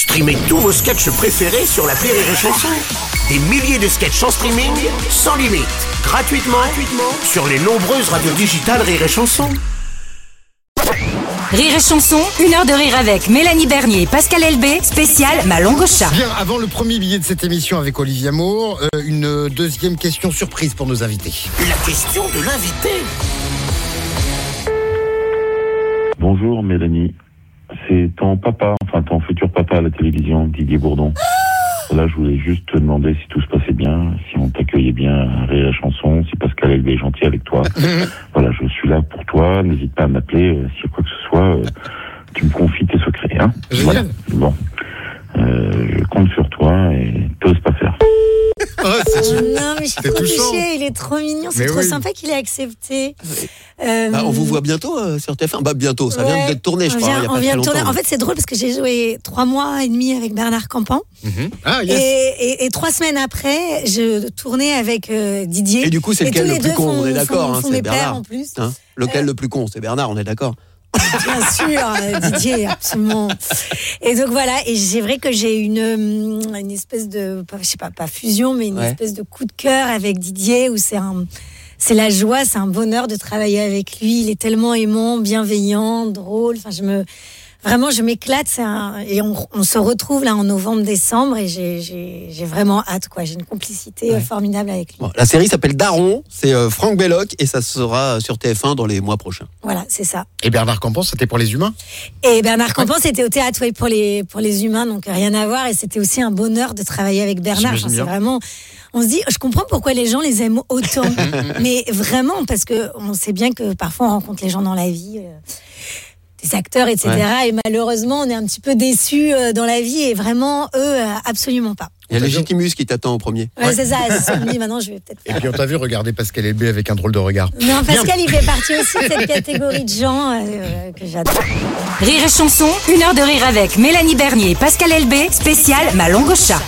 Streamez tous vos sketchs préférés sur la Rire et Chanson. Des milliers de sketchs en streaming, sans limite, gratuitement, gratuitement sur les nombreuses radios digitales Rire et Chanson. Rire et chanson, une heure de rire avec Mélanie Bernier et Pascal Elbé, spécial Ma longue au chat. Bien, avant le premier billet de cette émission avec Olivier Amour, euh, une deuxième question surprise pour nos invités. La question de l'invité. Bonjour Mélanie, c'est ton papa, enfin ton futur papa à la télévision, Didier Bourdon. Là, je voulais juste te demander si tout se passait bien, si on t'accueillait bien à Rire et Chanson, si Pascal Elbé est gentil avec toi. voilà, je suis là pour toi, n'hésite pas à m'appeler euh, s'il y a quoi que ce soit. euh, tu me confies tes secrets, hein Génial. Bon, Euh, je compte sur toi et t'oses pas faire. Oh, c'est- Non, mais je suis trop touchée, il est trop mignon, c'est trop oui. sympa qu'il ait accepté. Euh, Bah, on vous voit bientôt euh, sur TF1. Bah, bientôt, ça vient d'être tourné, je on crois. vient- on vient de tourner. En fait, c'est drôle parce que j'ai joué trois mois et demi avec Bernard Campan. Ah, yes. Et, et- et trois semaines après, je tournais avec euh, Didier. Et du coup, c'est lequel le plus con On est d'accord, hein, c'est Bernard. en plus. Hein Lequel le plus con C'est Bernard, on est d'accord Bien sûr, euh, Didier, absolument. Et donc voilà, et c'est vrai que j'ai une, hum, une espèce de, je sais pas, pas fusion, mais une Ouais. espèce de coup de cœur avec Didier où c'est un, c'est la joie, c'est un bonheur de travailler avec lui. Il est tellement aimant, bienveillant, drôle. Enfin, je me, vraiment, je m'éclate. C'est un, et on, on se retrouve là en novembre, décembre, et j'ai, j'ai, j'ai vraiment hâte, quoi. J'ai une complicité euh, formidable avec lui. Bon, La série s'appelle Daron, c'est euh, Franck Belloc et ça sera sur TF1 dans les mois prochains. Voilà, c'est ça. Et Bernard Campan, c'était pour les humains? Et Bernard Campan, c'était au théâtre ouais, pour, les, pour les humains, donc rien à voir. Et c'était aussi un bonheur de travailler avec Bernard. Enfin, c'est vraiment. On se dit, je comprends pourquoi les gens les aiment autant. mais vraiment, parce que on sait bien que parfois on rencontre les gens dans la vie. Des acteurs, etc. Et malheureusement, on est un petit peu déçus euh, dans la vie et vraiment, eux, euh, absolument pas. Il y a Légitimus qui t'attend au premier. Ouais, C'est ça, c'est ça. On me dit, maintenant, je vais peut-être Et faire. puis on t'a vu regarder Pascal Elbé avec un drôle de regard. Non, Pascal, il fait partie aussi de cette catégorie de gens euh, que j'adore. Rire et chanson, une heure de rire avec Mélanie Bernier et Pascal Elbé, spécial Ma longue au chat.